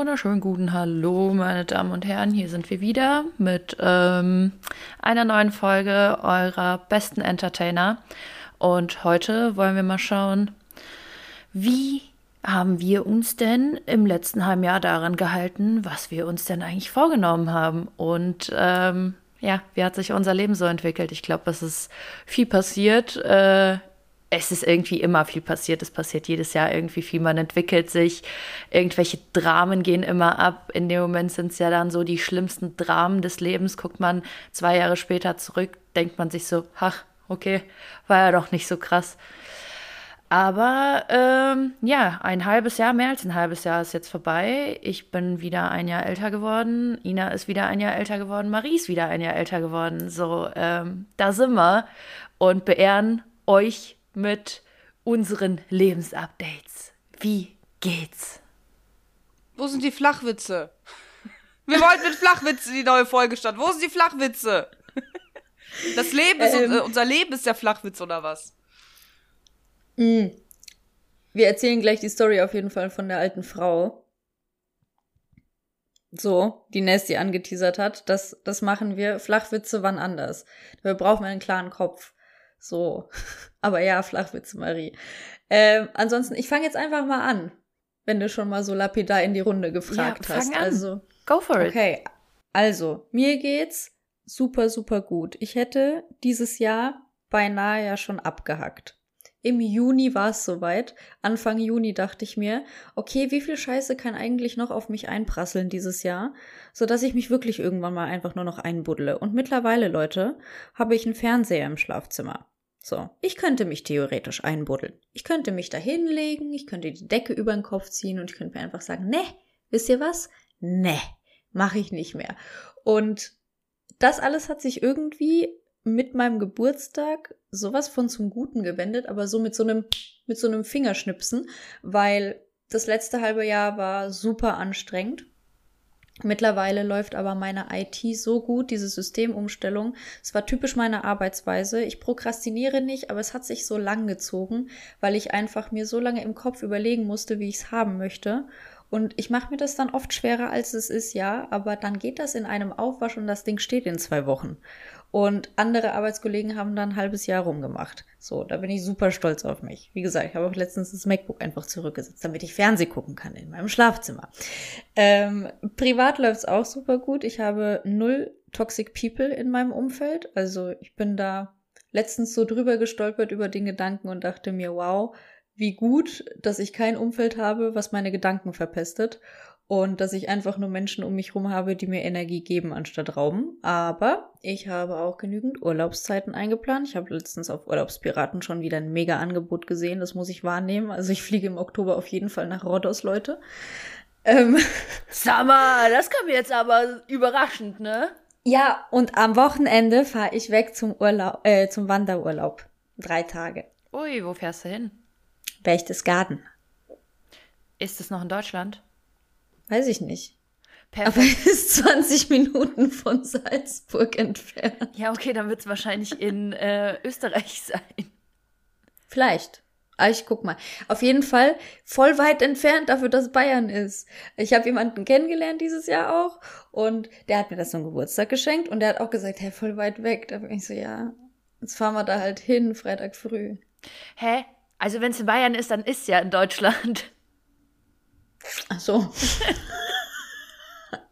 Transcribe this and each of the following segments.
Wunderschönen guten Hallo, meine Damen und Herren. Hier sind wir wieder mit ähm, einer neuen Folge eurer besten Entertainer. Und heute wollen wir mal schauen, wie haben wir uns denn im letzten halben Jahr daran gehalten, was wir uns denn eigentlich vorgenommen haben? Und ähm, ja, wie hat sich unser Leben so entwickelt? Ich glaube, es ist viel passiert. Äh, es ist irgendwie immer viel passiert. Es passiert jedes Jahr irgendwie viel. Man entwickelt sich. Irgendwelche Dramen gehen immer ab. In dem Moment sind es ja dann so die schlimmsten Dramen des Lebens. Guckt man zwei Jahre später zurück, denkt man sich so, ach, okay, war ja doch nicht so krass. Aber ähm, ja, ein halbes Jahr, mehr als ein halbes Jahr ist jetzt vorbei. Ich bin wieder ein Jahr älter geworden. Ina ist wieder ein Jahr älter geworden. Marie ist wieder ein Jahr älter geworden. So, ähm, da sind wir und beehren euch mit unseren Lebensupdates. Wie geht's? Wo sind die Flachwitze? Wir wollten mit Flachwitze die neue Folge starten. Wo sind die Flachwitze? Das Leben ist, ähm, unser Leben ist der Flachwitz oder was? Mh. Wir erzählen gleich die Story auf jeden Fall von der alten Frau. So, die Nessie angeteasert hat. Das, das machen wir. Flachwitze wann anders. Wir brauchen einen klaren Kopf. So. Aber ja, Flachwitze, Marie. Ähm, ansonsten, ich fange jetzt einfach mal an, wenn du schon mal so lapidar in die Runde gefragt ja, hast. An. Also, go for it. Okay. Also, mir geht's super, super gut. Ich hätte dieses Jahr beinahe ja schon abgehackt. Im Juni war es soweit. Anfang Juni dachte ich mir, okay, wie viel Scheiße kann eigentlich noch auf mich einprasseln dieses Jahr, so dass ich mich wirklich irgendwann mal einfach nur noch einbuddle. Und mittlerweile, Leute, habe ich einen Fernseher im Schlafzimmer. So, ich könnte mich theoretisch einbuddeln. Ich könnte mich da hinlegen, ich könnte die Decke über den Kopf ziehen und ich könnte mir einfach sagen, ne, wisst ihr was? Ne, mache ich nicht mehr. Und das alles hat sich irgendwie mit meinem Geburtstag sowas von zum Guten gewendet, aber so mit so einem, mit so einem Fingerschnipsen, weil das letzte halbe Jahr war super anstrengend. Mittlerweile läuft aber meine IT so gut, diese Systemumstellung. Es war typisch meine Arbeitsweise. Ich prokrastiniere nicht, aber es hat sich so lang gezogen, weil ich einfach mir so lange im Kopf überlegen musste, wie ich es haben möchte. Und ich mache mir das dann oft schwerer, als es ist, ja, aber dann geht das in einem Aufwasch und das Ding steht in zwei Wochen. Und andere Arbeitskollegen haben dann ein halbes Jahr rumgemacht. So, da bin ich super stolz auf mich. Wie gesagt, ich habe auch letztens das MacBook einfach zurückgesetzt, damit ich Fernseh gucken kann in meinem Schlafzimmer. Ähm, privat läuft's auch super gut. Ich habe null Toxic People in meinem Umfeld. Also ich bin da letztens so drüber gestolpert über den Gedanken und dachte mir, wow, wie gut, dass ich kein Umfeld habe, was meine Gedanken verpestet und dass ich einfach nur Menschen um mich herum habe, die mir Energie geben anstatt rauben. Aber ich habe auch genügend Urlaubszeiten eingeplant. Ich habe letztens auf Urlaubspiraten schon wieder ein mega Angebot gesehen. Das muss ich wahrnehmen. Also ich fliege im Oktober auf jeden Fall nach Rhodos, Leute. Ähm. Mal, das kam jetzt aber überraschend, ne? Ja, und am Wochenende fahre ich weg zum Urlaub, äh, zum Wanderurlaub. Drei Tage. Ui, wo fährst du hin? Berchtesgaden. Ist es noch in Deutschland? Weiß ich nicht. Perfekt. Aber es ist 20 Minuten von Salzburg entfernt. Ja, okay, dann wird es wahrscheinlich in äh, Österreich sein. Vielleicht. Aber ah, ich guck mal. Auf jeden Fall voll weit entfernt dafür, dass Bayern ist. Ich habe jemanden kennengelernt dieses Jahr auch und der hat mir das zum Geburtstag geschenkt und der hat auch gesagt, hey, voll weit weg. Da bin ich so, ja, jetzt fahren wir da halt hin, Freitag früh. Hä? Also wenn es in Bayern ist, dann ist es ja in Deutschland. Ach so.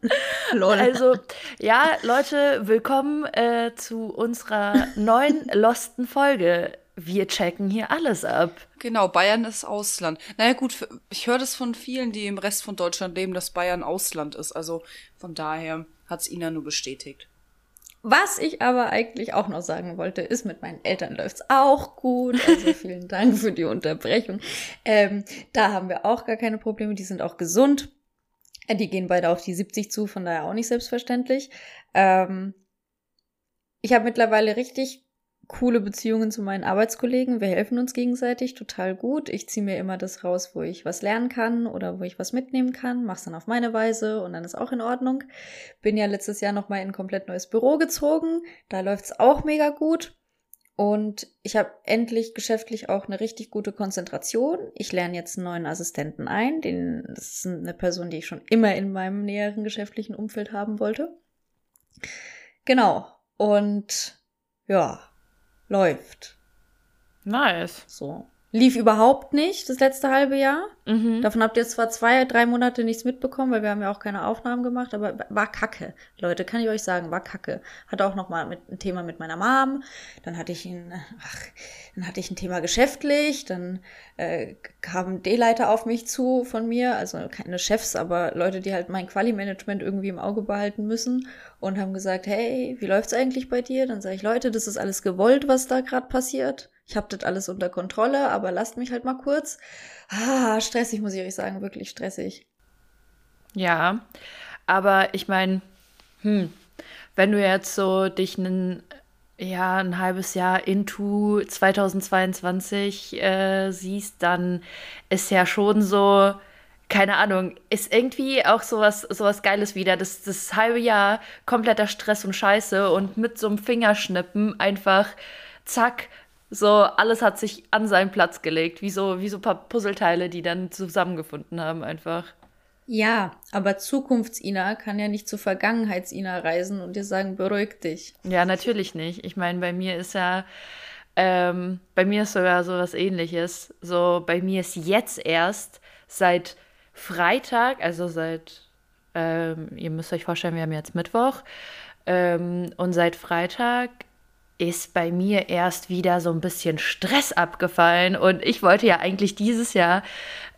Lol. Also, ja, Leute, willkommen äh, zu unserer neuen losten Folge. Wir checken hier alles ab. Genau, Bayern ist Ausland. Naja, gut, ich höre das von vielen, die im Rest von Deutschland leben, dass Bayern Ausland ist. Also von daher hat es Ina nur bestätigt. Was ich aber eigentlich auch noch sagen wollte, ist, mit meinen Eltern läuft's auch gut. Also vielen Dank für die Unterbrechung. Ähm, da haben wir auch gar keine Probleme. Die sind auch gesund. Äh, die gehen beide auf die 70 zu, von daher auch nicht selbstverständlich. Ähm, ich habe mittlerweile richtig coole Beziehungen zu meinen Arbeitskollegen. Wir helfen uns gegenseitig total gut. Ich ziehe mir immer das raus, wo ich was lernen kann oder wo ich was mitnehmen kann, mach's dann auf meine Weise und dann ist auch in Ordnung. Bin ja letztes Jahr noch mal in ein komplett neues Büro gezogen. Da läuft's auch mega gut. Und ich habe endlich geschäftlich auch eine richtig gute Konzentration. Ich lerne jetzt einen neuen Assistenten ein. Den, das ist eine Person, die ich schon immer in meinem näheren geschäftlichen Umfeld haben wollte. Genau. Und ja, läuft. Nice. So. Lief überhaupt nicht das letzte halbe Jahr. Mhm. Davon habt ihr zwar zwei, drei Monate nichts mitbekommen, weil wir haben ja auch keine Aufnahmen gemacht, aber war kacke. Leute, kann ich euch sagen, war kacke. Hatte auch noch mal mit, ein Thema mit meiner Mom. Dann hatte ich ein, ach, dann hatte ich ein Thema geschäftlich. Dann äh, kamen D-Leiter auf mich zu von mir, also keine Chefs, aber Leute, die halt mein Quali-Management irgendwie im Auge behalten müssen und haben gesagt, hey, wie läuft's eigentlich bei dir? Dann sage ich, Leute, das ist alles gewollt, was da gerade passiert. Ich habe das alles unter Kontrolle, aber lasst mich halt mal kurz. Ah, stressig, muss ich euch sagen, wirklich stressig. Ja, aber ich meine, hm, wenn du jetzt so dich einen, ja, ein halbes Jahr into 2022 äh, siehst, dann ist ja schon so, keine Ahnung, ist irgendwie auch sowas, sowas Geiles wieder. Das, das halbe Jahr kompletter Stress und Scheiße und mit so einem Fingerschnippen einfach, zack, so alles hat sich an seinen Platz gelegt, wie so, wie so ein paar Puzzleteile, die dann zusammengefunden haben einfach. Ja, aber Zukunfts-Ina kann ja nicht zur Vergangenheits-Ina reisen und dir sagen, beruhig dich. Ja, natürlich nicht. Ich meine, bei mir ist ja, ähm, bei mir ist sogar so was ähnliches. So, bei mir ist jetzt erst seit Freitag, also seit, ähm, ihr müsst euch vorstellen, wir haben jetzt Mittwoch, ähm, und seit Freitag ist bei mir erst wieder so ein bisschen Stress abgefallen und ich wollte ja eigentlich dieses Jahr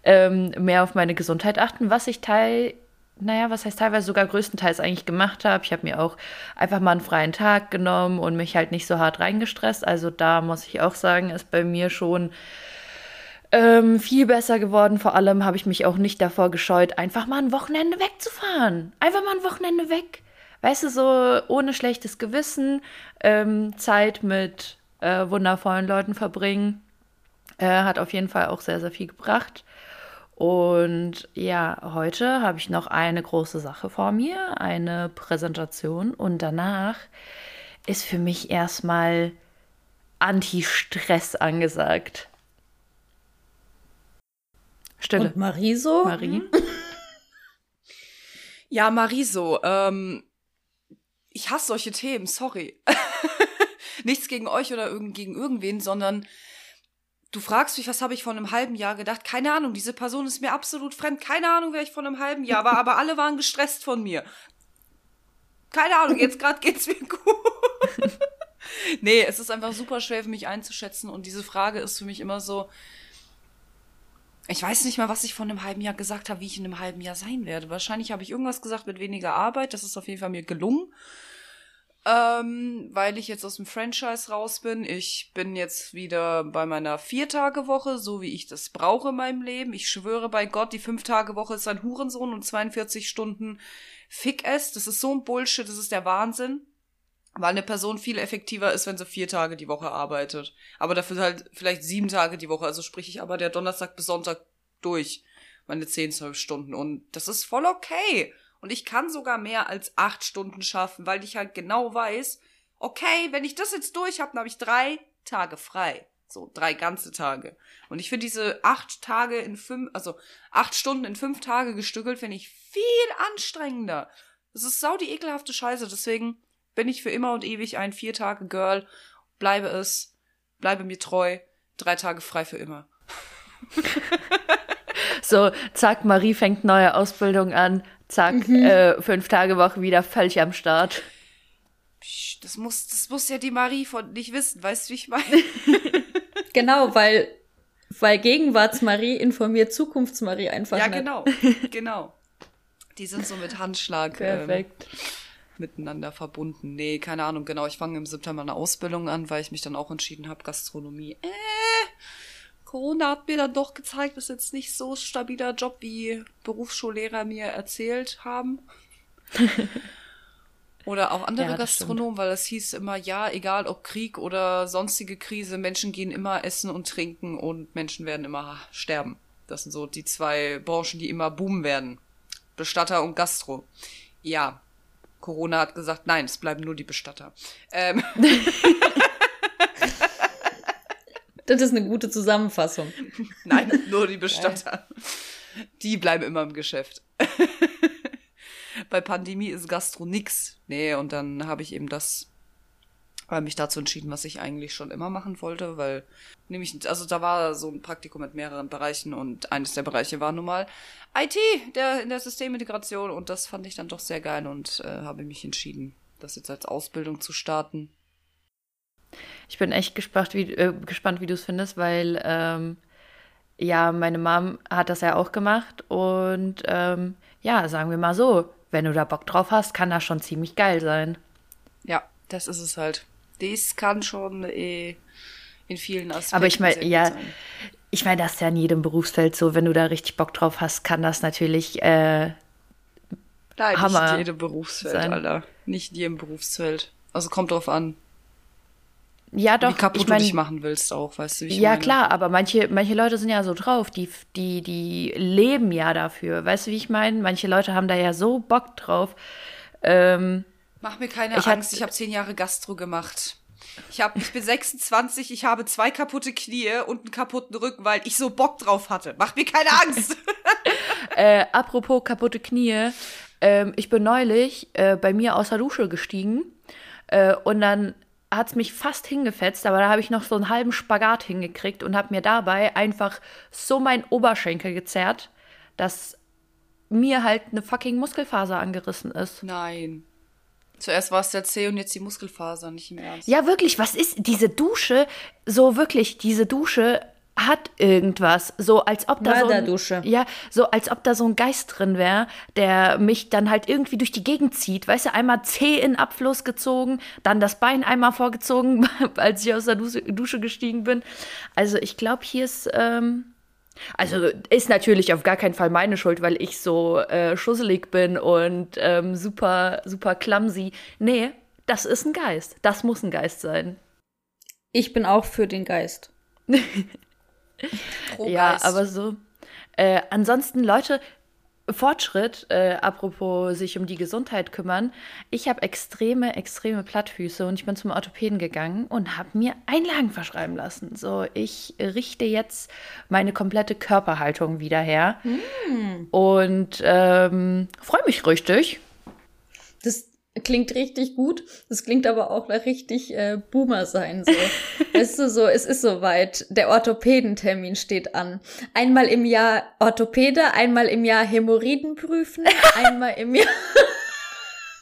ähm, mehr auf meine Gesundheit achten, was ich teil, naja, was heißt teilweise sogar größtenteils eigentlich gemacht habe. Ich habe mir auch einfach mal einen freien Tag genommen und mich halt nicht so hart reingestresst. Also da muss ich auch sagen, ist bei mir schon ähm, viel besser geworden. Vor allem habe ich mich auch nicht davor gescheut, einfach mal ein Wochenende wegzufahren. Einfach mal ein Wochenende weg weißt du, so ohne schlechtes Gewissen ähm, Zeit mit äh, wundervollen Leuten verbringen. Äh, hat auf jeden Fall auch sehr, sehr viel gebracht. Und ja, heute habe ich noch eine große Sache vor mir, eine Präsentation. Und danach ist für mich erstmal Anti-Stress angesagt. Stille. Und Marie so? Marie? Ja, Mariso, ähm, ich hasse solche Themen, sorry. Nichts gegen euch oder irgend, gegen irgendwen, sondern du fragst mich, was habe ich vor einem halben Jahr gedacht? Keine Ahnung, diese Person ist mir absolut fremd. Keine Ahnung, wer ich vor einem halben Jahr war, aber alle waren gestresst von mir. Keine Ahnung, jetzt gerade geht's mir gut. nee, es ist einfach super schwer für mich einzuschätzen und diese Frage ist für mich immer so, ich weiß nicht mal, was ich vor einem halben Jahr gesagt habe, wie ich in einem halben Jahr sein werde. Wahrscheinlich habe ich irgendwas gesagt mit weniger Arbeit. Das ist auf jeden Fall mir gelungen. Ähm, weil ich jetzt aus dem Franchise raus bin. Ich bin jetzt wieder bei meiner Viertagewoche, so wie ich das brauche in meinem Leben. Ich schwöre bei Gott, die Fünf-Tage-Woche ist ein Hurensohn und 42 Stunden Fick es. Das ist so ein Bullshit, das ist der Wahnsinn. Weil eine Person viel effektiver ist, wenn sie vier Tage die Woche arbeitet. Aber dafür halt vielleicht sieben Tage die Woche. Also sprich ich aber der Donnerstag bis Sonntag durch. Meine zehn, zwölf Stunden. Und das ist voll okay. Und ich kann sogar mehr als acht Stunden schaffen, weil ich halt genau weiß, okay, wenn ich das jetzt durch habe, dann habe ich drei Tage frei. So, drei ganze Tage. Und ich finde diese acht Tage in fünf, also acht Stunden in fünf Tage gestückelt, finde ich viel anstrengender. Das ist sau die ekelhafte Scheiße. Deswegen bin ich für immer und ewig ein vier Tage Girl, bleibe es, bleibe mir treu, drei Tage frei für immer. so, zack, Marie fängt neue Ausbildung an, zack, mhm. äh, fünf Tage Woche wieder völlig am Start. Psch, das muss, das muss ja die Marie von nicht wissen, weißt du, wie ich meine? genau, weil, weil Gegenwarts-Marie informiert Zukunfts-Marie einfach. Ja, nicht. genau, genau. Die sind so mit Handschlag. Perfekt. Ähm, miteinander verbunden. Nee, keine Ahnung, genau. Ich fange im September eine Ausbildung an, weil ich mich dann auch entschieden habe, Gastronomie. Äh, Corona hat mir dann doch gezeigt, ist jetzt nicht so stabiler Job, wie Berufsschullehrer mir erzählt haben. Oder auch andere ja, Gastronomen, weil es hieß immer, ja, egal ob Krieg oder sonstige Krise, Menschen gehen immer essen und trinken und Menschen werden immer sterben. Das sind so die zwei Branchen, die immer boomen werden. Bestatter und Gastro. Ja, Corona hat gesagt, nein, es bleiben nur die Bestatter. Ähm Das ist eine gute Zusammenfassung. Nein, nur die Bestatter. Die bleiben immer im Geschäft. Bei Pandemie ist Gastro nix. Nee, und dann habe ich eben das weil mich dazu entschieden, was ich eigentlich schon immer machen wollte, weil nämlich, also da war so ein Praktikum mit mehreren Bereichen und eines der Bereiche war nun mal IT, der in der Systemintegration und das fand ich dann doch sehr geil und äh, habe mich entschieden, das jetzt als Ausbildung zu starten. Ich bin echt gespannt, wie, äh, gespannt, wie du es findest, weil ähm, ja, meine Mom hat das ja auch gemacht und ähm, ja, sagen wir mal so, wenn du da Bock drauf hast, kann das schon ziemlich geil sein. Ja, das ist es halt das kann schon eh in vielen Aspekten. Aber ich meine, ja, ich meine, das ist ja in jedem Berufsfeld so, wenn du da richtig Bock drauf hast, kann das natürlich äh, Nein, Hammer nicht jedem Berufsfeld, sein. Alter. Nicht in jedem Berufsfeld. Also kommt drauf an. Ja, doch. Wie kaputt ich mein, du dich machen willst auch, weißt du, wie ich Ja, meine? klar, aber manche, manche Leute sind ja so drauf, die, die, die leben ja dafür. Weißt du, wie ich meine? Manche Leute haben da ja so Bock drauf. Ähm, Mach mir keine ich Angst, ich habe zehn Jahre Gastro gemacht. Ich, hab, ich bin 26, ich habe zwei kaputte Knie und einen kaputten Rücken, weil ich so Bock drauf hatte. Mach mir keine Angst. äh, apropos kaputte Knie, äh, ich bin neulich äh, bei mir aus der Dusche gestiegen äh, und dann hat es mich fast hingefetzt, aber da habe ich noch so einen halben Spagat hingekriegt und habe mir dabei einfach so mein Oberschenkel gezerrt, dass mir halt eine fucking Muskelfaser angerissen ist. Nein. Zuerst war es der C und jetzt die Muskelfaser, nicht im Ernst. Ja, wirklich, was ist diese Dusche? So wirklich, diese Dusche hat irgendwas, so als ob da so ein, ja, so als ob da so ein Geist drin wäre, der mich dann halt irgendwie durch die Gegend zieht. Weißt du, einmal C in Abfluss gezogen, dann das Bein einmal vorgezogen, als ich aus der Dusche gestiegen bin. Also ich glaube, hier ist ähm, also ist natürlich auf gar keinen Fall meine Schuld, weil ich so äh, schusselig bin und ähm, super, super clumsy. Nee, das ist ein Geist. Das muss ein Geist sein. Ich bin auch für den Geist. ja, aber so. Äh, ansonsten, Leute, Fortschritt, äh, apropos sich um die Gesundheit kümmern. Ich habe extreme, extreme Plattfüße und ich bin zum Orthopäden gegangen und habe mir Einlagen verschreiben lassen. So, ich richte jetzt meine komplette Körperhaltung wieder her mm. und ähm, freue mich richtig. Das klingt richtig gut. Das klingt aber auch nach richtig äh, Boomer sein. So. weißt du, so, es ist soweit. Der Orthopädentermin steht an. Einmal im Jahr Orthopäde, einmal im Jahr Hämorrhoiden prüfen, einmal im Jahr.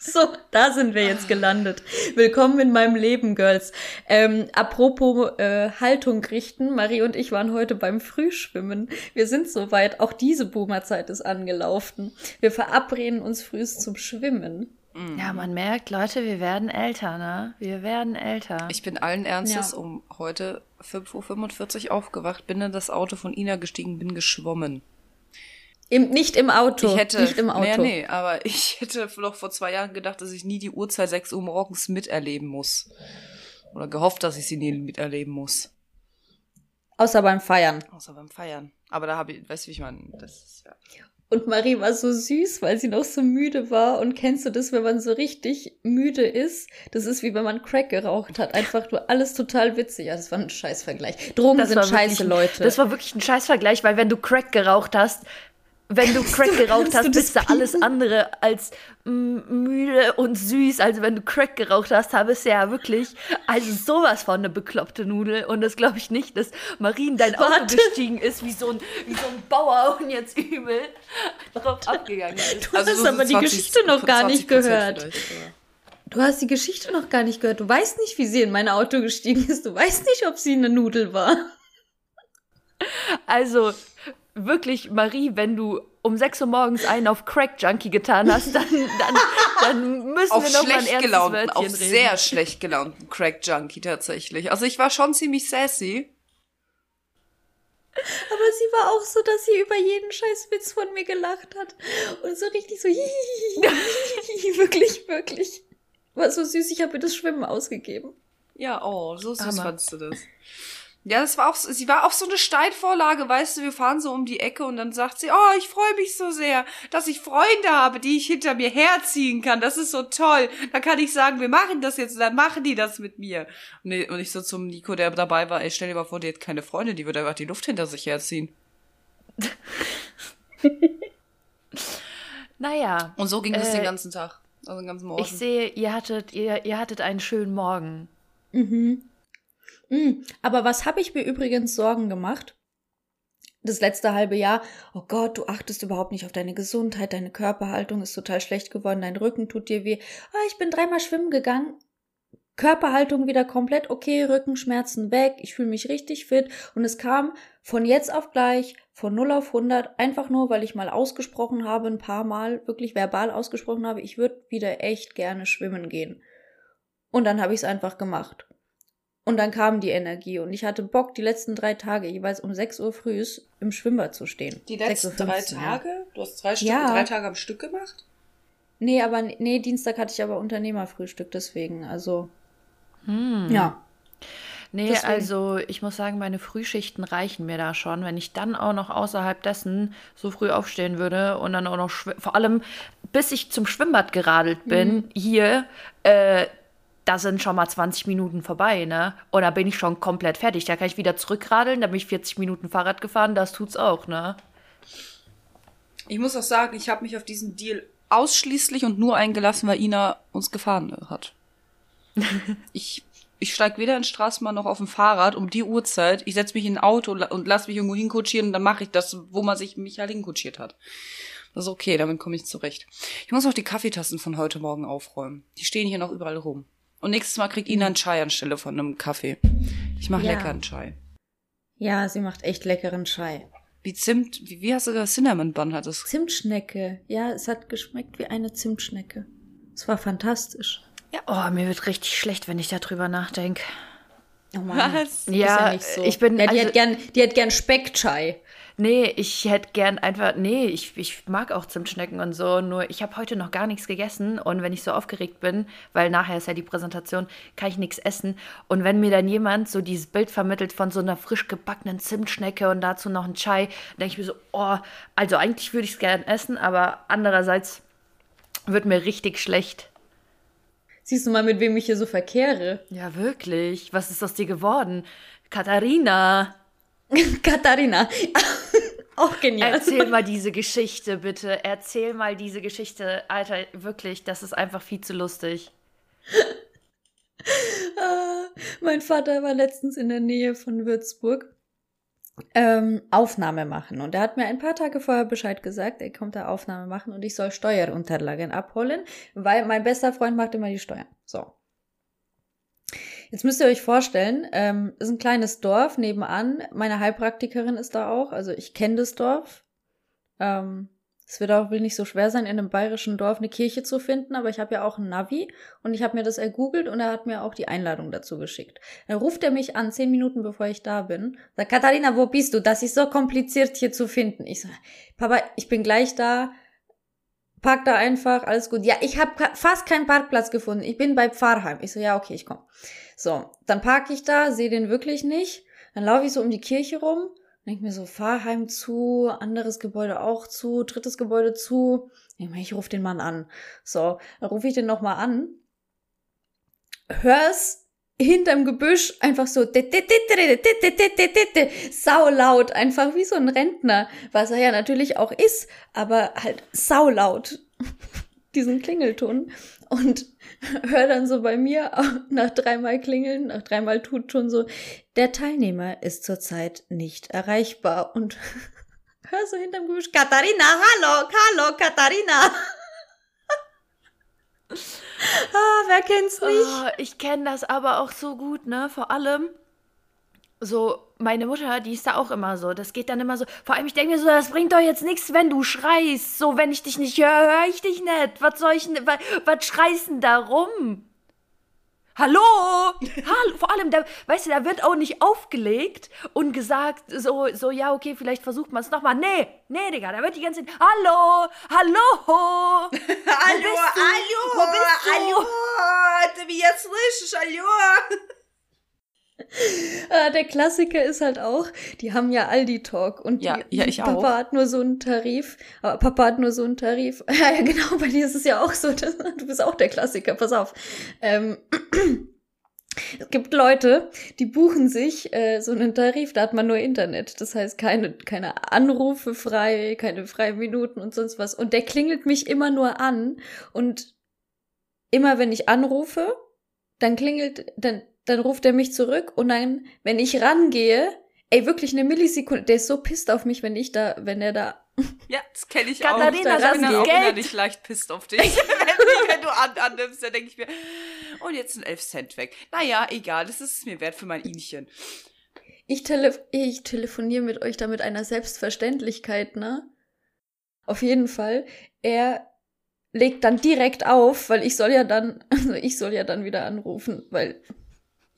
So, da sind wir jetzt gelandet. Willkommen in meinem Leben, Girls. Ähm, apropos äh, Haltung richten, Marie und ich waren heute beim Frühschwimmen. Wir sind soweit, auch diese Boomerzeit ist angelaufen. Wir verabreden uns frühst zum Schwimmen. Ja, man merkt, Leute, wir werden älter, ne? Wir werden älter. Ich bin allen Ernstes ja. um heute 5.45 Uhr aufgewacht, bin in das Auto von Ina gestiegen, bin geschwommen. Im, nicht im Auto. Ich hätte, nicht im Auto. Nee, nee, aber ich hätte noch vor zwei Jahren gedacht, dass ich nie die Uhrzeit 6 Uhr morgens miterleben muss. Oder gehofft, dass ich sie nie miterleben muss. Außer beim Feiern. Außer beim Feiern. Aber da habe ich, weißt du, wie ich meine, das ist ja. Und Marie war so süß, weil sie noch so müde war. Und kennst du das, wenn man so richtig müde ist? Das ist wie wenn man Crack geraucht hat. Einfach nur alles total witzig. Ja, das war ein Scheißvergleich. Drogen das sind scheiße, ein, Leute. Das war wirklich ein Scheißvergleich, weil wenn du Crack geraucht hast, wenn du Crack geraucht hast, bist du alles andere als müde und süß. Also wenn du Crack geraucht hast, bist du ja wirklich also sowas von eine bekloppte Nudel. Und das glaube ich nicht, dass Marien dein Auto gestiegen ist wie so, ein, wie so ein Bauer und jetzt übel drauf abgegangen ist. Du also hast aber 20, die Geschichte noch gar nicht gehört. Du hast die Geschichte noch gar nicht gehört. Du weißt nicht, wie sie in mein Auto gestiegen ist. Du weißt nicht, ob sie eine Nudel war. Also, wirklich, Marie, wenn du um 6 Uhr morgens einen auf Crack Junkie getan hast, dann, dann, dann müssen auf wir noch mal ein gelaunten, Wörtchen Auf reden. sehr schlecht gelaunten Crack Junkie tatsächlich. Also ich war schon ziemlich sassy. Aber sie war auch so, dass sie über jeden Scheißwitz von mir gelacht hat. Und so richtig so, wirklich, wirklich. War so süß, ich habe mir das Schwimmen ausgegeben. Ja, oh, so süß Hammer. fandst du das. Ja, das war auch, sie war auch so eine Steinvorlage, weißt du, wir fahren so um die Ecke und dann sagt sie, oh, ich freue mich so sehr, dass ich Freunde habe, die ich hinter mir herziehen kann. Das ist so toll. Da kann ich sagen, wir machen das jetzt und dann machen die das mit mir. Und ich so zum Nico, der dabei war, ey, stell dir mal vor, die hat keine Freunde, die würde einfach die Luft hinter sich herziehen. naja. Und so ging es äh, den ganzen Tag. Also den ganzen Morgen. Ich sehe, ihr hattet, ihr, ihr hattet einen schönen Morgen. Mhm. Mhm. Aber was habe ich mir übrigens Sorgen gemacht? Das letzte halbe Jahr, oh Gott, du achtest überhaupt nicht auf deine Gesundheit, deine Körperhaltung ist total schlecht geworden, dein Rücken tut dir weh. Oh, ich bin dreimal schwimmen gegangen, Körperhaltung wieder komplett okay, Rückenschmerzen weg, ich fühle mich richtig fit und es kam von jetzt auf gleich, von 0 auf 100, einfach nur, weil ich mal ausgesprochen habe, ein paar Mal, wirklich verbal ausgesprochen habe, ich würde wieder echt gerne schwimmen gehen. Und dann habe ich es einfach gemacht. Und dann kam die Energie und ich hatte Bock, die letzten drei Tage jeweils um 6 Uhr früh im Schwimmbad zu stehen. Die letzten drei Tage? Ja. Du hast drei, Stück, ja. drei Tage am Stück gemacht? Nee, aber nee, Dienstag hatte ich aber Unternehmerfrühstück, deswegen, also hm. Ja. Nee, Deswegen. also ich muss sagen, meine Frühschichten reichen mir da schon. Wenn ich dann auch noch außerhalb dessen so früh aufstehen würde und dann auch noch, vor allem bis ich zum Schwimmbad geradelt bin, mhm. hier, äh, da sind schon mal 20 Minuten vorbei, ne? Und da bin ich schon komplett fertig. Da kann ich wieder zurückradeln, da bin ich 40 Minuten Fahrrad gefahren, das tut's auch, ne? Ich muss auch sagen, ich habe mich auf diesen Deal ausschließlich und nur eingelassen, weil Ina uns gefahren hat. ich ich steig weder in Straßenbahn noch auf dem Fahrrad um die Uhrzeit. Ich setz mich in ein Auto und lass mich irgendwo hinkutschieren und dann mache ich das, wo man sich mich halt hinkutschiert hat. Das ist okay, damit komme ich zurecht. Ich muss auch die Kaffeetassen von heute Morgen aufräumen. Die stehen hier noch überall rum. Und nächstes Mal kriegt Ina einen Chai anstelle von einem Kaffee. Ich mache ja. leckeren Chai. Ja, sie macht echt leckeren Chai. Wie Zimt, wie, wie hast du das Cinnamon Bun hat es? Zimtschnecke. Ja, es hat geschmeckt wie eine Zimtschnecke. Es war fantastisch. Ja, oh, mir wird richtig schlecht, wenn ich darüber nachdenke. Oh Mann. Was? Ja, ja so. ich bin. Ja, die, also, hat gern, die hat gern Speckchai. Nee, ich hätte gern einfach. Nee, ich, ich mag auch Zimtschnecken und so. Nur ich habe heute noch gar nichts gegessen. Und wenn ich so aufgeregt bin, weil nachher ist ja die Präsentation, kann ich nichts essen. Und wenn mir dann jemand so dieses Bild vermittelt von so einer frisch gebackenen Zimtschnecke und dazu noch ein Chai, denke ich mir so, oh, also eigentlich würde ich es gern essen, aber andererseits wird mir richtig schlecht. Siehst du mal, mit wem ich hier so verkehre? Ja, wirklich. Was ist aus dir geworden? Katharina. Katharina. Auch genial. Erzähl mal diese Geschichte, bitte. Erzähl mal diese Geschichte. Alter, wirklich, das ist einfach viel zu lustig. ah, mein Vater war letztens in der Nähe von Würzburg ähm, Aufnahme machen. Und er hat mir ein paar Tage vorher Bescheid gesagt, er kommt da Aufnahme machen und ich soll Steuerunterlagen abholen, weil mein bester Freund macht immer die Steuern. So. Jetzt müsst ihr euch vorstellen, ähm, ist ein kleines Dorf nebenan. Meine Heilpraktikerin ist da auch, also ich kenne das Dorf. Ähm, es wird auch will nicht so schwer sein, in einem bayerischen Dorf eine Kirche zu finden, aber ich habe ja auch ein Navi und ich habe mir das ergoogelt und er hat mir auch die Einladung dazu geschickt. Dann ruft er mich an, zehn Minuten bevor ich da bin, sagt, Katharina, wo bist du? Das ist so kompliziert hier zu finden. Ich sage, Papa, ich bin gleich da. Park da einfach, alles gut. Ja, ich habe fast keinen Parkplatz gefunden. Ich bin bei Pfarrheim. Ich so, ja, okay, ich komme. So, dann parke ich da, sehe den wirklich nicht. Dann laufe ich so um die Kirche rum denke mir so, Fahrheim zu, anderes Gebäude auch zu, drittes Gebäude zu. Ich rufe den Mann an. So, dann rufe ich den nochmal an. Hör's hinterm Gebüsch einfach so saulaut, einfach wie so ein Rentner, was er ja natürlich auch ist, aber halt saulaut diesen Klingelton und hör dann so bei mir nach dreimal klingeln, nach dreimal tut schon so, der Teilnehmer ist zurzeit nicht erreichbar und hör so hinterm Gebüsch, Katharina, hallo, hallo, Katharina. Ah, wer kennt's nicht? Oh, ich kenne das aber auch so gut, ne? Vor allem, so, meine Mutter, die ist da auch immer so. Das geht dann immer so. Vor allem, ich denke mir so, das bringt doch jetzt nichts, wenn du schreist. So, wenn ich dich nicht höre, höre ich dich nicht. Was soll ich denn, was, was schreist denn da rum? Hallo? Hallo? Vor allem, da, weißt du, da wird auch nicht aufgelegt und gesagt, so, so, ja, okay, vielleicht versucht man es nochmal. Nee, nee, Digga, da wird die ganze Zeit, hallo, hallo, hallo, hallo, Wo bist du? hallo, ты меня слышишь, hallo. Ah, der Klassiker ist halt auch, die haben ja Aldi-Talk und Ja, die, ja, ich Papa auch. hat nur so einen Tarif. Aber Papa hat nur so einen Tarif. Ja, ja, genau, bei dir ist es ja auch so. Das, du bist auch der Klassiker, pass auf. Ähm, es gibt Leute, die buchen sich äh, so einen Tarif, da hat man nur Internet. Das heißt, keine, keine Anrufe frei, keine freien Minuten und sonst was. Und der klingelt mich immer nur an. Und immer wenn ich anrufe, dann klingelt, dann, dann ruft er mich zurück und dann, wenn ich rangehe, ey, wirklich eine Millisekunde, der ist so pisst auf mich, wenn ich da, wenn er da, Ja, das kenne ich Katharina, auch. das ich bin ist auch Geld. innerlich leicht pisst auf dich. wenn, du- wenn du an, annimmst, dann denke ich mir, und jetzt sind 11 Cent weg. Naja, egal, das ist es mir wert für mein Inchen. ich, tele ich telefoniere mit euch da mit einer Selbstverständlichkeit, ne? Auf jeden Fall. Er legt dann direkt auf, weil ich soll ja dann, also ich soll ja dann wieder anrufen, weil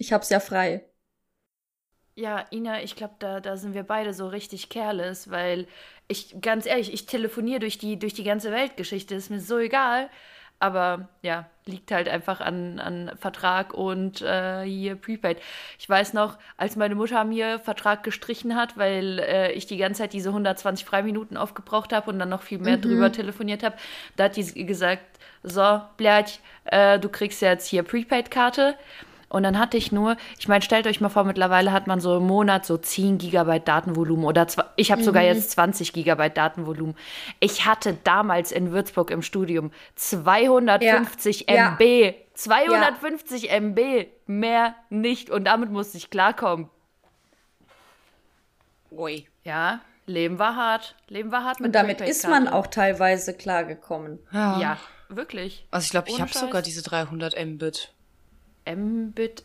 ich hab's ja frei. Ja, Ina, ich glaube, da, da sind wir beide so richtig careless, weil ich, ganz ehrlich, ich telefoniere durch die, durch die ganze Weltgeschichte, ist mir so egal. Aber ja, liegt halt einfach an, an Vertrag und äh, hier Prepaid. Ich weiß noch, als meine Mutter mir Vertrag gestrichen hat, weil äh, ich die ganze Zeit diese 120 Freiminuten aufgebraucht habe und dann noch viel mehr Mhm. drüber telefoniert habe, da hat die gesagt, so, Blärch, äh, du kriegst jetzt hier Prepaid-Karte. Und dann hatte ich nur, ich meine, stellt euch mal vor, mittlerweile hat man so im Monat so 10 Gigabyte Datenvolumen oder zwei, ich habe sogar jetzt 20 Gigabyte Datenvolumen. Ich hatte damals in Würzburg im Studium 250 Ja. MB. 250 MB, mehr nicht. Und damit musste ich klarkommen. Ui. Ja, Leben war hart. Leben war hart mit Und damit ist man auch teilweise klargekommen. Ja, wirklich. Also ich glaube, ich habe sogar diese 300 Mbit. Mbit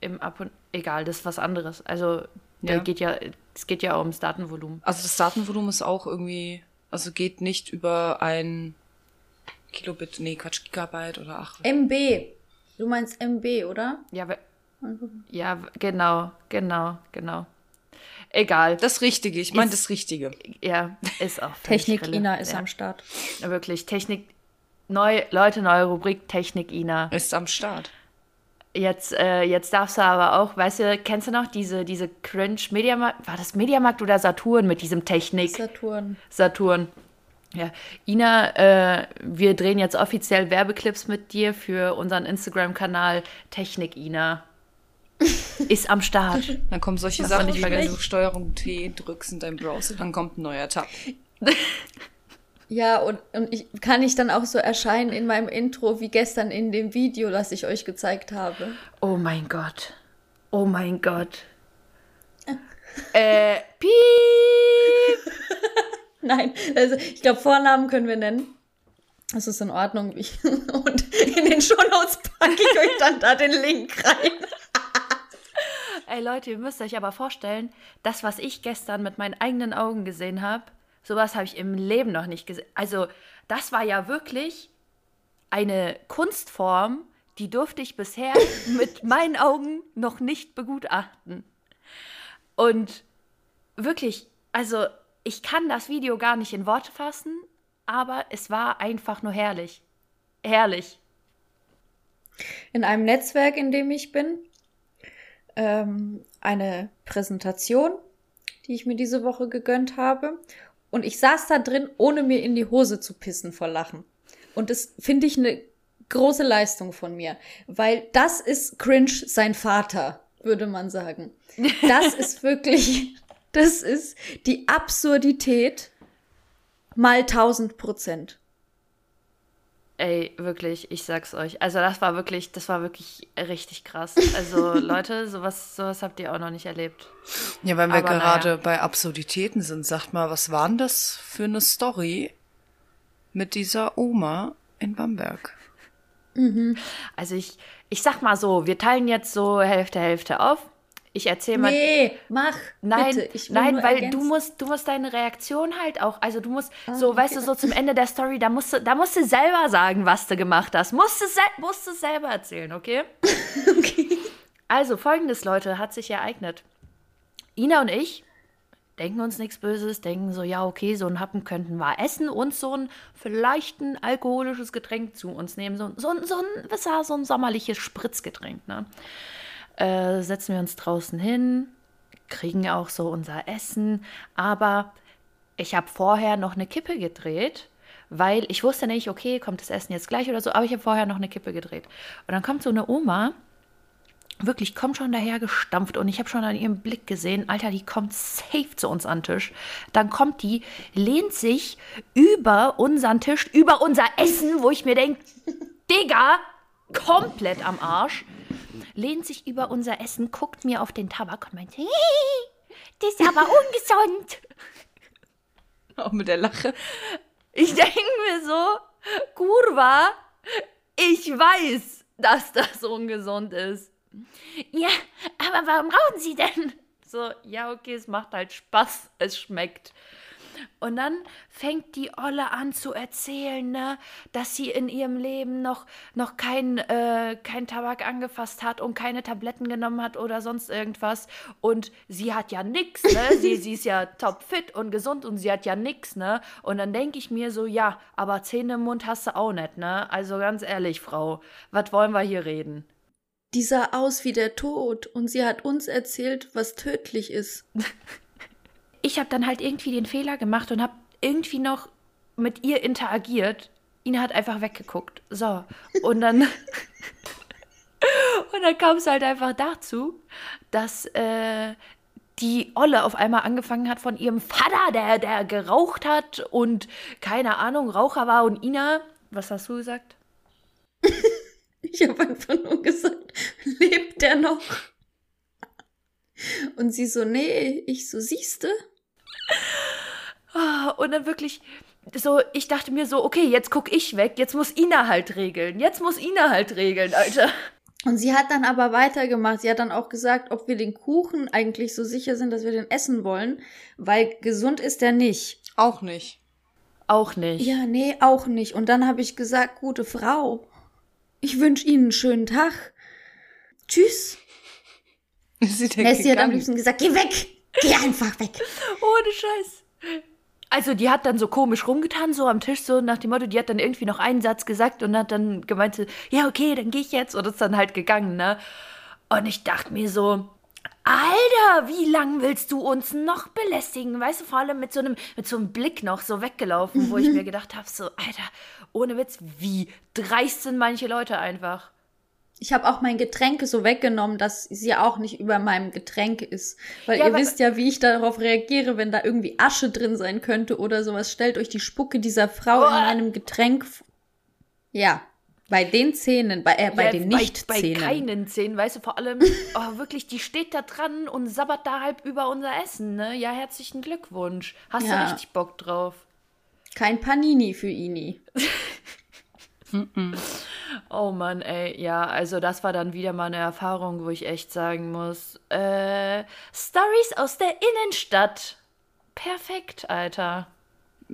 im Ab und egal, das ist was anderes. Also, Ja. geht ja, es geht ja ums Datenvolumen. Also das Datenvolumen ist auch irgendwie, also geht nicht über ein Kilobit, nee, Quatsch, Gigabyte oder ach. MB. Du meinst MB, oder? Ja, ja, genau, genau, genau. Egal. Das Richtige, ich meine das Richtige. ja, ist auch Technik Rille. Ina ist ja, am Start. Wirklich, Technik, neu, Leute, neue Rubrik, Technik Ina. Ist am Start. Jetzt, äh, jetzt darfst du aber auch, weißt du, kennst du noch diese, diese Cringe Mediamarkt, war das Mediamarkt oder Saturn mit diesem Technik? Saturn. Saturn. Ja, Ina, äh, wir drehen jetzt offiziell Werbeclips mit dir für unseren Instagram-Kanal Technik Ina. Ist am Start. Dann kommen solche Das Sachen, nicht wie wenn vergessen. du Steuerung T drückst in deinem Browser, dann kommt ein neuer Tab. Ja, und, und ich kann ich dann auch so erscheinen in meinem Intro wie gestern in dem Video, das ich euch gezeigt habe. Oh mein Gott. Oh mein Gott. Äh, piep. Nein, also ich glaube, Vornamen können wir nennen. Das ist in Ordnung. Ich, und in den Shownotes packe ich euch dann da den Link rein. Ey Leute, ihr müsst euch aber vorstellen, das, was ich gestern mit meinen eigenen Augen gesehen habe, sowas habe ich im Leben noch nicht gesehen. Also, das war ja wirklich eine Kunstform, die durfte ich bisher mit meinen Augen noch nicht begutachten. Und wirklich, also, ich kann das Video gar nicht in Worte fassen, aber es war einfach nur herrlich. Herrlich. In einem Netzwerk, in dem ich bin, ähm, eine Präsentation, die ich mir diese Woche gegönnt habe. Und ich saß da drin, ohne mir in die Hose zu pissen vor Lachen. Und das finde ich eine große Leistung von mir, weil das ist Cringe sein Vater, würde man sagen. Das ist wirklich, das ist die Absurdität mal 1000 Prozent. Ey, wirklich, ich sag's euch. Also das war wirklich, das war wirklich richtig krass. Also Leute, sowas, sowas habt ihr auch noch nicht erlebt. Ja, weil wir Aber gerade naja. bei Absurditäten sind, sagt mal, was war denn das für eine Story mit dieser Oma in Bamberg? Also ich, ich sag mal so, wir teilen jetzt so Hälfte, Hälfte auf. Ich erzähle mal. Nee, mach. Nein, bitte. Ich nein, weil ergänzen. du musst, du musst deine Reaktion halt auch, also du musst, Ah, so, okay. weißt du, so zum Ende der Story, da musst du, da musst du selber sagen, was du gemacht hast. Musst du, musst du selber erzählen, okay? Okay. Also, folgendes, Leute, hat sich ereignet. Ina und ich denken uns nichts Böses, denken so, ja, okay, so ein Happen könnten wir essen und so ein vielleicht ein alkoholisches Getränk zu uns nehmen. So, so, ein- so, ein, was war so ein sommerliches Spritzgetränk, ne? Äh, setzen wir uns draußen hin, kriegen auch so unser Essen, aber ich habe vorher noch eine Kippe gedreht, weil ich wusste nicht, okay, kommt das Essen jetzt gleich oder so, aber ich habe vorher noch eine Kippe gedreht. Und dann kommt so eine Oma, wirklich kommt schon daher gestampft und ich habe schon an ihrem Blick gesehen, Alter, die kommt safe zu uns an den Tisch. Dann kommt die, lehnt sich über unseren Tisch, über unser Essen, wo ich mir denke, Digga, komplett am Arsch, lehnt sich über unser Essen, guckt mir auf den Tabak und meint, hey, das ist aber ungesund. Auch mit der Lache. Ich denke mir so, Kurva, ich weiß, dass das ungesund ist. Ja, aber warum rauchen Sie denn? So, ja, okay, es macht halt Spaß, es schmeckt. Und dann fängt die Olle an zu erzählen, ne, dass sie in ihrem Leben noch, noch kein, äh, kein Tabak angefasst hat und keine Tabletten genommen hat oder sonst irgendwas. Und sie hat ja nix, ne? sie, sie ist ja topfit und gesund und sie hat ja nix, ne? Und dann denke ich mir so, ja, aber Zähne im Mund hast du auch nicht, ne? Also ganz ehrlich, Frau, was wollen wir hier reden? Die sah aus wie der Tod und sie hat uns erzählt, was tödlich ist. ich habe dann halt irgendwie den Fehler gemacht und habe irgendwie noch mit ihr interagiert. Ina hat einfach weggeguckt. So. Und dann. und dann kam es halt einfach dazu, dass äh, die Olle auf einmal angefangen hat von ihrem Vater, der, der geraucht hat und keine Ahnung, Raucher war und Ina. Was hast du gesagt? ich habe einfach nur gesagt, lebt der noch? Und sie so, nee, ich so, siehste? Ah, und dann wirklich so, ich dachte mir so, okay, jetzt guck ich weg, jetzt muss Ina halt regeln. Jetzt muss Ina halt regeln, Alter. Und sie hat dann aber weitergemacht. Sie hat dann auch gesagt, ob wir den Kuchen eigentlich so sicher sind, dass wir den essen wollen, weil gesund ist der nicht. Auch nicht. Auch nicht. Ja, nee, auch nicht. Und dann habe ich gesagt, gute Frau, ich wünsche Ihnen einen schönen Tag. Tschüss. Sie, sie hat am liebsten gesagt, geh weg. Geh einfach weg. Ohne Scheiß. Also die hat dann so komisch rumgetan, so am Tisch, so nach dem Motto, die hat dann irgendwie noch einen Satz gesagt und hat dann gemeint, so, ja, okay, dann gehe ich jetzt. Und ist dann halt gegangen, ne? Und ich dachte mir so, Alter, wie lang willst du uns noch belästigen? Weißt du, vor allem mit so einem, mit so einem Blick noch so weggelaufen, wo ich mir gedacht habe, so, Alter, ohne Witz, wie dreist sind manche Leute einfach ich habe auch mein Getränk so weggenommen, dass sie auch nicht über meinem Getränk ist. Weil ja, ihr wisst ja, wie ich darauf reagiere, wenn da irgendwie Asche drin sein könnte oder sowas. Stellt euch die Spucke dieser Frau oh. in meinem Getränk. Ja, bei den Zähnen, bei, äh, bei ja, den Nicht-Zähnen. Bei, bei keinen Zähnen, weißt du, vor allem, oh, wirklich, die steht da dran und sabbert da halb über unser Essen, ne? Ja, herzlichen Glückwunsch. Hast ja. du richtig Bock drauf? Kein Panini für Ini. Oh Mann, ey, ja, also das war dann wieder mal eine Erfahrung, wo ich echt sagen muss, äh, Stories aus der Innenstadt. Perfekt, Alter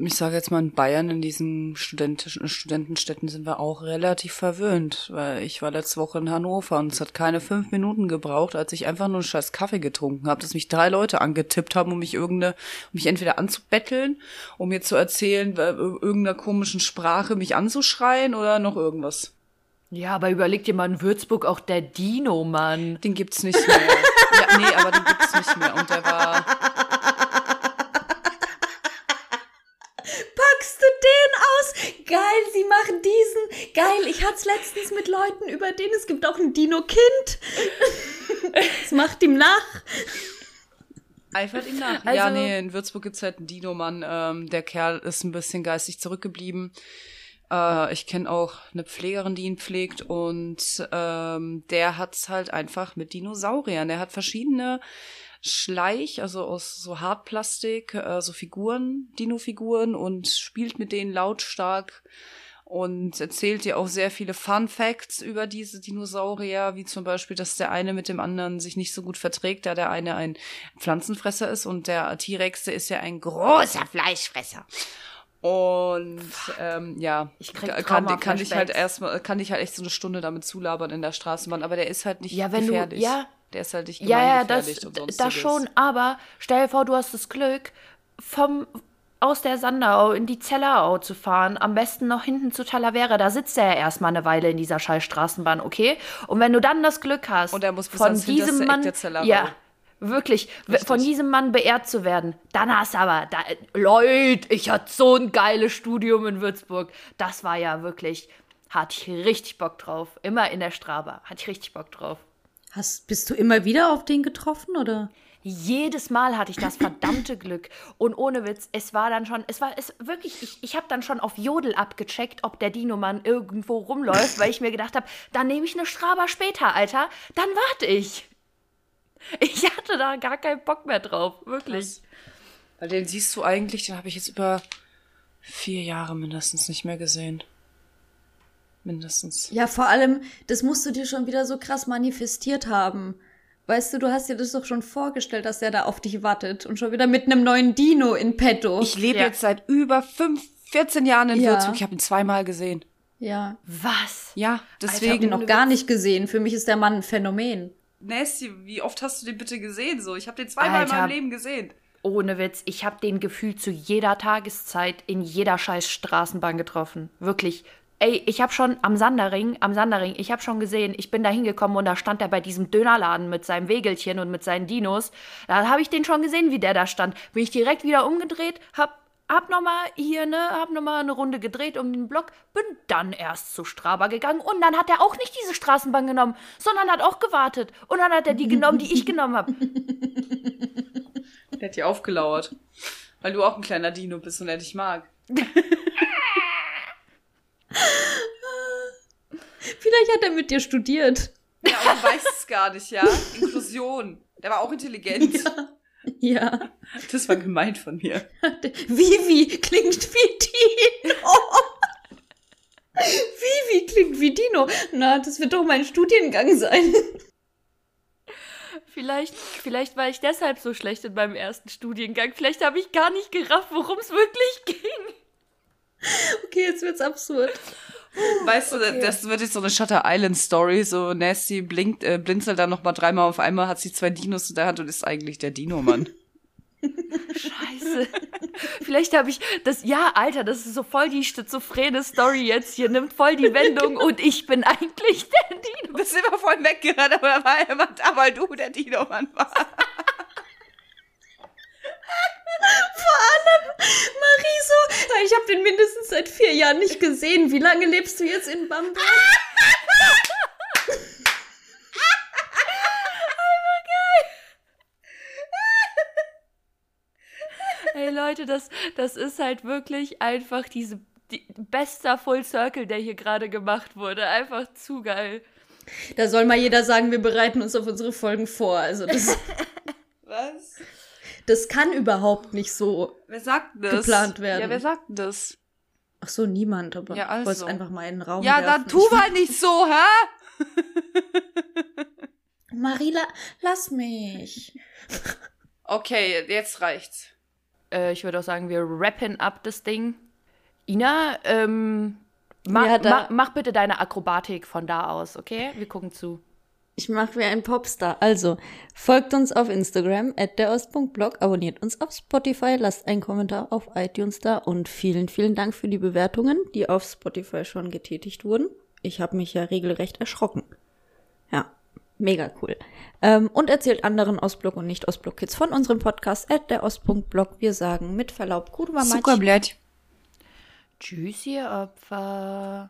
ich sage jetzt mal in Bayern, in diesen studentischen Studentenstädten sind wir auch relativ verwöhnt, weil ich war letzte Woche in Hannover und es hat keine fünf Minuten gebraucht, als ich einfach nur einen scheiß Kaffee getrunken habe, dass mich drei Leute angetippt haben, um mich irgendeine, um mich entweder anzubetteln, um mir zu erzählen, irgendeiner komischen Sprache mich anzuschreien oder noch irgendwas. Ja, aber überleg dir mal in Würzburg auch der Dino, Mann. Den gibt's nicht mehr. ja, nee, aber den gibt's nicht mehr und der war geil, sie machen diesen, geil, ich hatte es letztens mit Leuten über den, es gibt auch ein Dino-Kind. Es macht ihm nach. Eifert ihm nach. Also, ja, nee, in Würzburg gibt's halt einen Dino-Mann. Ähm, der Kerl ist ein bisschen geistig zurückgeblieben. Äh, ich kenne auch eine Pflegerin, die ihn pflegt und ähm, der hat's halt einfach mit Dinosauriern. Der hat verschiedene Schleich, also aus so Hartplastik, äh, so Figuren, Dino-Figuren und spielt mit denen lautstark und erzählt dir auch sehr viele Fun Facts über diese Dinosaurier, wie zum Beispiel, dass der eine mit dem anderen sich nicht so gut verträgt, da der eine ein Pflanzenfresser ist und der T-Rex, ist ja ein großer Fleischfresser. Und ähm, ja, ich kann, kann ich halt erstmal, kann ich halt echt so eine Stunde damit zulabern in der Straßenbahn, aber der ist halt nicht ja, wenn gefährlich. Du, ja, der ist halt nicht Ja, ja, das, das schon, aber stell dir vor, du hast das Glück, vom aus der Sanderau in die Zellerau zu fahren, am besten noch hinten zu Talavera, da sitzt er ja erstmal eine Weile in dieser scheiß Straßenbahn, okay? Und wenn du dann das Glück hast, Und er muss bis von diesem Eck Mann, der Zellerau. ja, wirklich, Richtig. von diesem Mann beehrt zu werden, dann hast du aber, da, Leute, ich hatte so ein geiles Studium in Würzburg, das war ja wirklich, hatte ich richtig Bock drauf, immer in der Straba, hatte ich richtig Bock drauf. Hast, bist du immer wieder auf den getroffen, oder? Jedes Mal hatte ich das verdammte Glück. Und ohne Witz, es war dann schon, es war es wirklich, ich, ich habe dann schon auf Jodel abgecheckt, ob der Dino-Mann irgendwo rumläuft, weil ich mir gedacht habe, dann nehme ich eine Straba später, Alter. Dann warte ich. Ich hatte da gar keinen Bock mehr drauf, wirklich. Weil den siehst du eigentlich, den habe ich jetzt über vier Jahre mindestens nicht mehr gesehen. Mindestens. Ja, vor allem, das musst du dir schon wieder so krass manifestiert haben. Weißt du, du hast dir das doch schon vorgestellt, dass der da auf dich wartet und schon wieder mit einem neuen Dino in petto. Ich lebe Ja. jetzt seit über fünf, 14 Jahren in Ja. Würzburg. Ich habe ihn zweimal gesehen. ja. Was? Ja, Ich habe deswegen. ihn noch gar nicht gesehen. Für mich ist der Mann ein Phänomen. Nasty, wie oft hast du den bitte gesehen? So, ich habe den zweimal Alter. in meinem Leben gesehen. Ohne Witz, ich habe den Gefühl zu jeder Tageszeit in jeder scheiß Straßenbahn getroffen. Wirklich. Ey, ich habe schon am Sanderring, am Sanderring, ich habe schon gesehen, ich bin da hingekommen und da stand er bei diesem Dönerladen mit seinem Wegelchen und mit seinen Dinos. Da habe ich den schon gesehen, wie der da stand. Bin ich direkt wieder umgedreht, hab hab noch mal hier ne, hab noch mal eine Runde gedreht um den Block, bin dann erst zu Straba gegangen und dann hat er auch nicht diese Straßenbahn genommen, sondern hat auch gewartet und dann hat er die genommen, die ich genommen habe. Der hat dir aufgelauert. Weil du auch ein kleiner Dino bist und er dich mag. Vielleicht hat er mit dir studiert. Ja, aber du weißt es gar nicht, ja? Inklusion. Der war auch intelligent. Ja. Das war gemein von mir. Vivi klingt wie Dino. Vivi klingt wie Dino. Na, das wird doch mein Studiengang sein. Vielleicht, vielleicht war ich deshalb so schlecht in meinem ersten Studiengang. Vielleicht habe ich gar nicht gerafft, worum es wirklich ging. Okay, jetzt wird's absurd. Weißt du, das wird jetzt so eine Shutter Island Story. So Nasty blinkt, äh, blinzelt dann noch mal dreimal auf einmal, hat sie zwei Dinos in der Hand und ist eigentlich der Dino-Mann. Scheiße. Vielleicht habe ich das. Ja, Alter, das ist so voll die schizophrene Story jetzt hier. Nimmt voll die Wendung und ich bin eigentlich der Dino. Du bist immer voll weggerannt, aber da war immer da, weil du der Dino-Mann war. Mariso, ich habe den mindestens seit vier Jahren nicht gesehen. Wie lange lebst du jetzt in Bamberg? Ey, Leute, das, das ist halt wirklich einfach diese. Die, bester Full Circle, der hier gerade gemacht wurde. Einfach zu geil. Da soll mal jeder sagen, wir bereiten uns auf unsere Folgen vor. Also das, Was? Das kann überhaupt nicht so. Wer sagt das? Geplant werden. Ja, wer sagt das? Ach so, niemand, aber Ja, ich also. wollte es einfach mal in den Raum Ja, werfen. dann tu mal nicht so, hä? Marila, lass mich. Okay, jetzt reicht's. Äh, ich würde auch sagen, wir rappen up das Ding. Ina, ähm. Ma, Ja, ma, mach bitte deine Akrobatik von da aus, okay? Wir gucken zu. Ich mache wie ein Popstar. Also, folgt uns auf Instagram, at derost.blog, abonniert uns auf Spotify, lasst einen Kommentar auf iTunes da und vielen, vielen Dank für die Bewertungen, die auf Spotify schon getätigt wurden. Ich habe mich ja regelrecht erschrocken. Ja, mega cool. Ähm, und erzählt anderen Ostblock und nicht Ostblock-Kids von unserem Podcast at der Ost.blog. Wir sagen mit Verlaub, Kurwa Mać. Zuckerblatt. Tschüss, ihr Opfer.